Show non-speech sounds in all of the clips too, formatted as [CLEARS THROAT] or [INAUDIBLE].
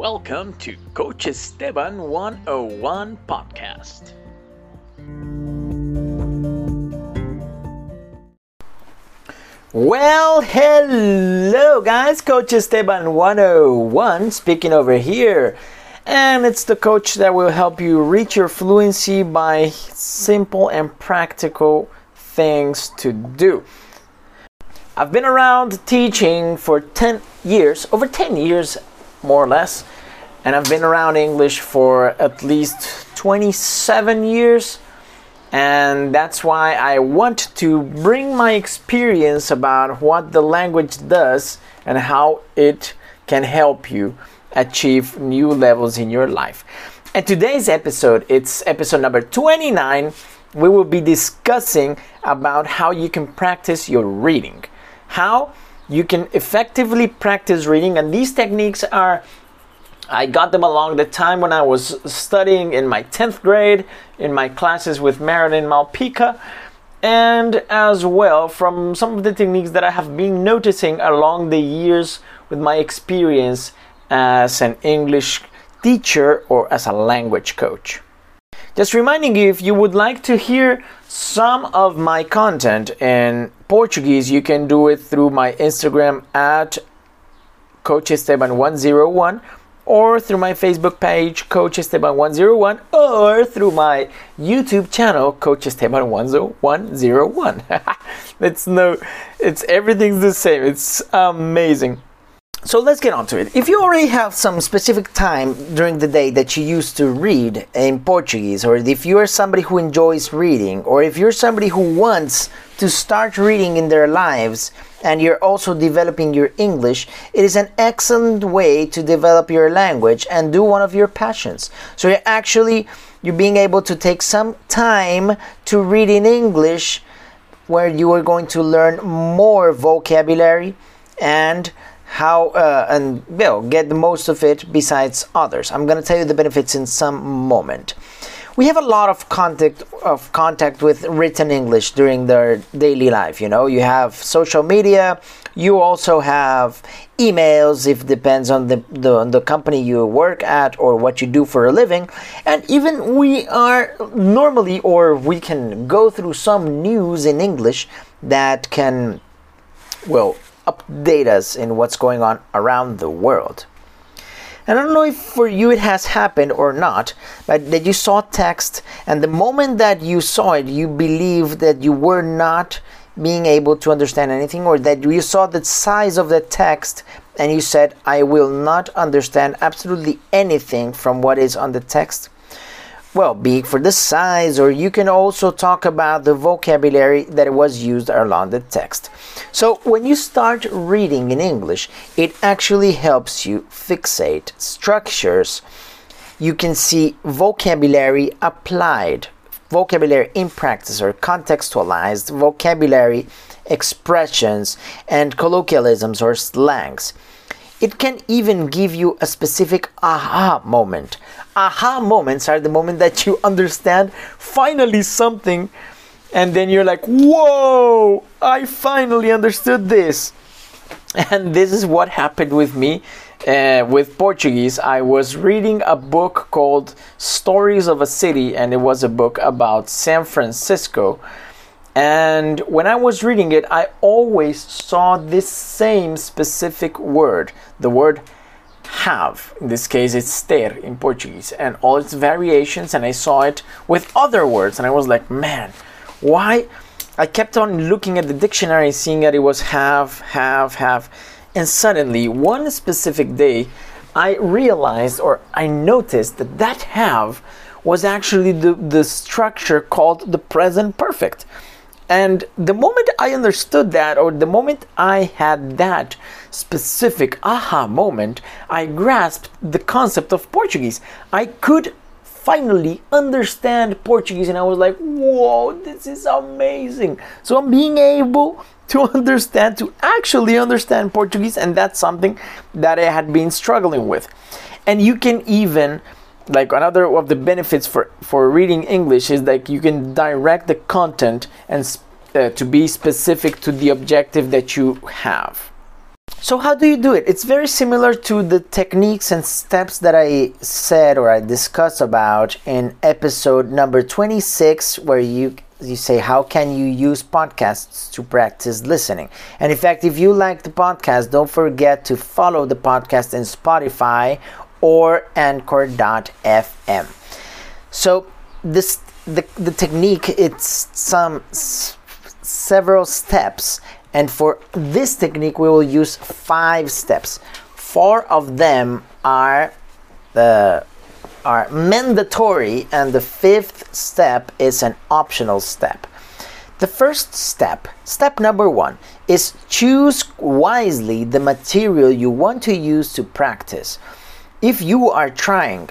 Welcome to Coach Esteban 101 podcast. Well, hello guys, Coach Esteban 101 speaking over here. And it's the coach that will help you reach your fluency by simple and practical things to do. I've been around teaching for 10 years, over 10 years more or less, and I've been around English for at least 27 years. And that's why I want to bring my experience about what the language does and how it can help you achieve new levels in your life. And today's episode, it's episode number 29. We will be discussing about how you can practice your reading. How you can effectively practice reading and these techniques are I got them along the time when I was studying in my 10th grade in my classes with Marilyn Malpica and as well from some of the techniques that I have been noticing along the years with my experience as an English teacher or as a language coach. Just reminding you if you would like to hear some of my content in Portuguese, you can do it through my Instagram at Coach Esteban 101 or through my Facebook page, Coach Esteban101, or through my YouTube channel, Coach Esteban101. [LAUGHS] it's no, it's everything's the same. It's amazing. So let's get on to it. If you already have some specific time during the day that you used to read in Portuguese, or if you are somebody who enjoys reading, or if you're somebody who wants to start reading in their lives, and you're also developing your English, it is an excellent way to develop your language and do one of your passions. So you're actually you're being able to take some time to read in English where you are going to learn more vocabulary and how uh, and you know, get the most of it besides others. I'm going to tell you the benefits in some moment we have a lot of contact of contact with written English during their daily life. You know, you have social media. You also have emails if depends on the, the on the company you work at or what you do for a living and even we are normally or we can go through some news in english that can well update us in what's going on around the world. And I don't know if for you it has happened or not, but that you saw text and the moment that you saw it, you believed that you were not being able to understand anything, or that you saw the size of the text and you said, I will not understand absolutely anything from what is on the text well, be it for the size, or you can also talk about the vocabulary that was used along the text. So, when you start reading in English, it actually helps you fixate structures. You can see vocabulary applied, vocabulary in practice, or contextualized vocabulary expressions and colloquialisms or slangs. It can even give you a specific aha moment. Aha moments are the moment that you understand finally something and then you're like, whoa, I finally understood this. [LAUGHS] And this is what happened with me uh, with Portuguese. I was reading a book called Stories of a City, and it was a book about San Francisco. And when I was reading it, I always saw this same specific word, the word have. In this case, it's ter in Portuguese, and all its variations. And I saw it with other words, and I was like, man, why? I kept on looking at the dictionary, seeing that it was have, have, have. And suddenly, one specific day, I realized or I noticed that that have was actually the, the structure called the present perfect. And the moment I understood that, or the moment I had that specific aha moment, I grasped the concept of Portuguese. I could finally understand Portuguese, and I was like, whoa, this is amazing. So I'm being able to [LAUGHS] understand, to actually understand Portuguese, and that's something that I had been struggling with. And you can even like another of the benefits for for reading english is like you can direct the content and uh, to be specific to the objective that you have So, how do you do it? It's very similar to the techniques and steps that I said or I discussed about in episode number 26, where you you say how can you use podcasts to practice listening and in fact if you like the podcast don't forget to follow the podcast in spotify or anchor.fm so this the, the technique it's some s- several steps. And for this technique we will use five steps. Four of them are the are mandatory and the fifth step is an optional step. The first step step number one is choose wisely the material you want to use to practice if you are trying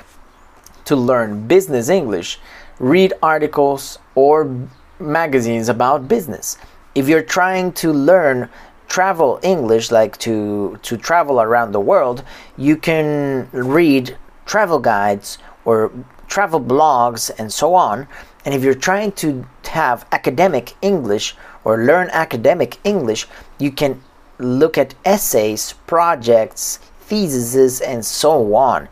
to learn business english read articles or magazines about business if you're trying to learn travel english like to to travel around the world you can read travel guides or travel blogs and so on. And if you're trying to have academic English or learn academic English, you can look at essays, projects, theses, and so on.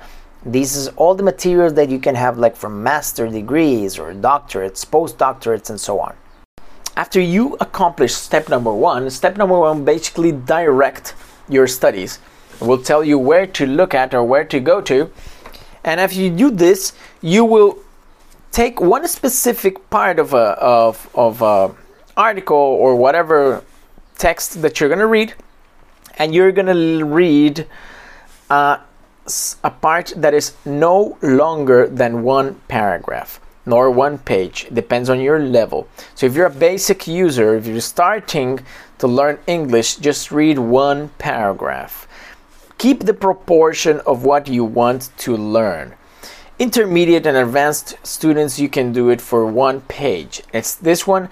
This is all the materials that you can have, like from master degrees or doctorates, postdoctorates, and so on. After you accomplish step number one, step number one basically direct your studies. It will tell you where to look at or where to go to and after you do this, you will take one specific part of a of of a article or whatever text that you're gonna read, and you're gonna read a part that is no longer than one paragraph nor one page depends on your level so if you're a basic user if you're starting to learn english just read one paragraph Keep the proportion of what you want to learn. Intermediate and advanced students, you can do it for one page. It's this one,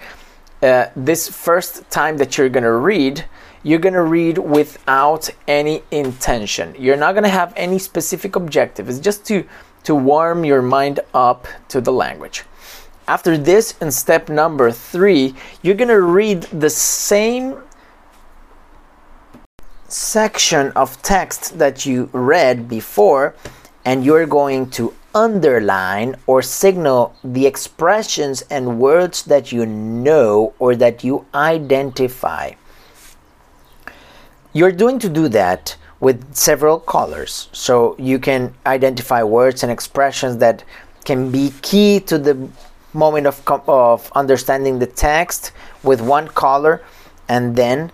uh, this first time that you're gonna read, you're gonna read without any intention. You're not gonna have any specific objective. It's just to to warm your mind up to the language. After this, in step number three, you're gonna read the same section of text that you read before and you're going to underline or signal the expressions and words that you know or that you identify. You're going to do that with several colors. So you can identify words and expressions that can be key to the moment of, of understanding the text with one color and then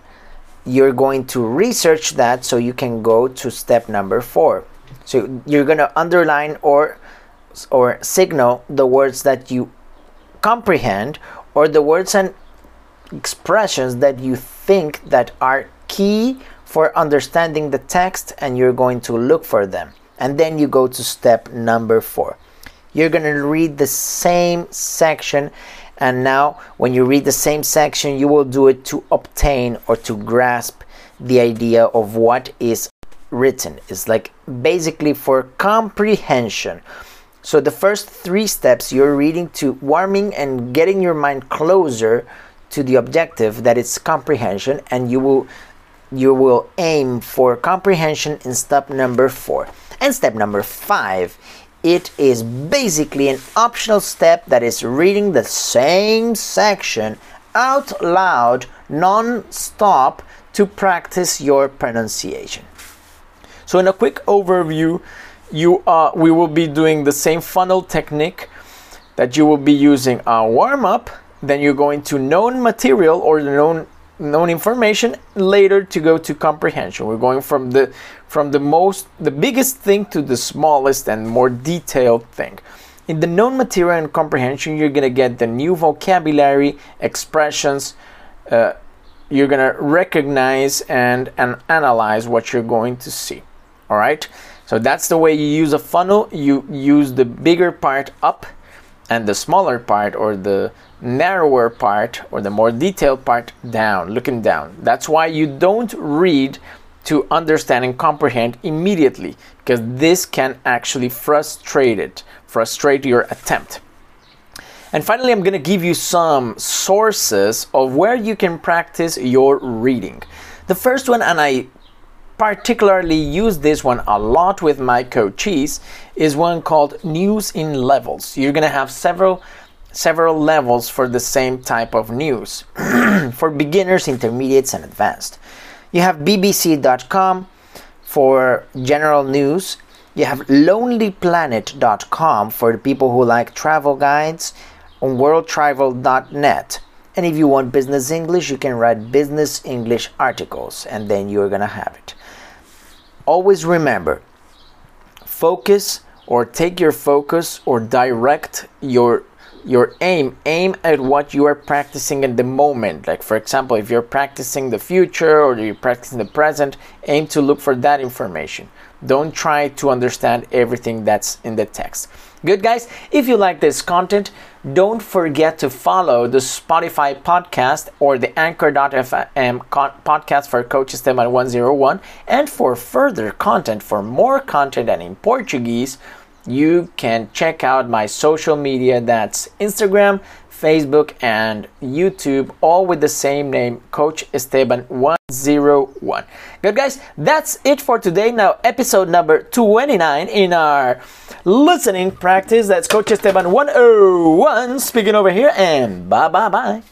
you're going to research that so you can go to step number four. So you're going to underline or or signal the words that you comprehend or the words and expressions that you think that are key for understanding the text and you're going to look for them. And then you go to step number 4. You're going to read the same section and now, when you read the same section, you will do it to obtain or to grasp the idea of what is written. It's like basically for comprehension. So, the first three steps you're reading to warming and getting your mind closer to the objective that is comprehension, and you will you will aim for comprehension in step number four. And step number five it is basically an optional step that is reading the same section out loud non-stop to practice your pronunciation. So in a quick overview, you uh, we will be doing the same funnel technique that you will be using a warm up, then you're going to known material or the known known information later to go to comprehension. We're going from the from the most the biggest thing to the smallest and more detailed thing. In the known material and comprehension, you're gonna get the new vocabulary, expressions. Uh, you're gonna recognize and and analyze what you're going to see. All right. So that's the way you use a funnel. You use the bigger part up and the smaller part or the narrower part or the more detailed part down, looking down. That's why you don't read to understand and comprehend immediately because this can actually frustrate it, frustrate your attempt. And finally, I'm going to give you some sources of where you can practice your reading. The first one, and I particularly use this one a lot with my coachees is one called news in levels. You're going to have several several levels for the same type of news [CLEARS THROAT] for beginners, intermediates and advanced. You have bbc.com for general news. You have lonelyplanet.com for people who like travel guides on worldtravel.net. And if you want business English, you can write business English articles and then you're going to have it. Always remember focus or take your focus or direct your your aim. Aim at what you are practicing in the moment. Like for example if you're practicing the future or you're practicing the present aim to look for that information. Don't try to understand everything that's in the text good guys. If you like this content don't forget to follow the spotify podcast or the anchor.fm podcast for coach esteban 101 and for further content for more content and in portuguese you can check out my social media that's Instagram, Facebook, and YouTube, all with the same name, Coach Esteban 101. Good, guys, that's it for today. Now, episode number 29 in our listening practice. That's Coach Esteban 101 speaking over here, and bye bye bye.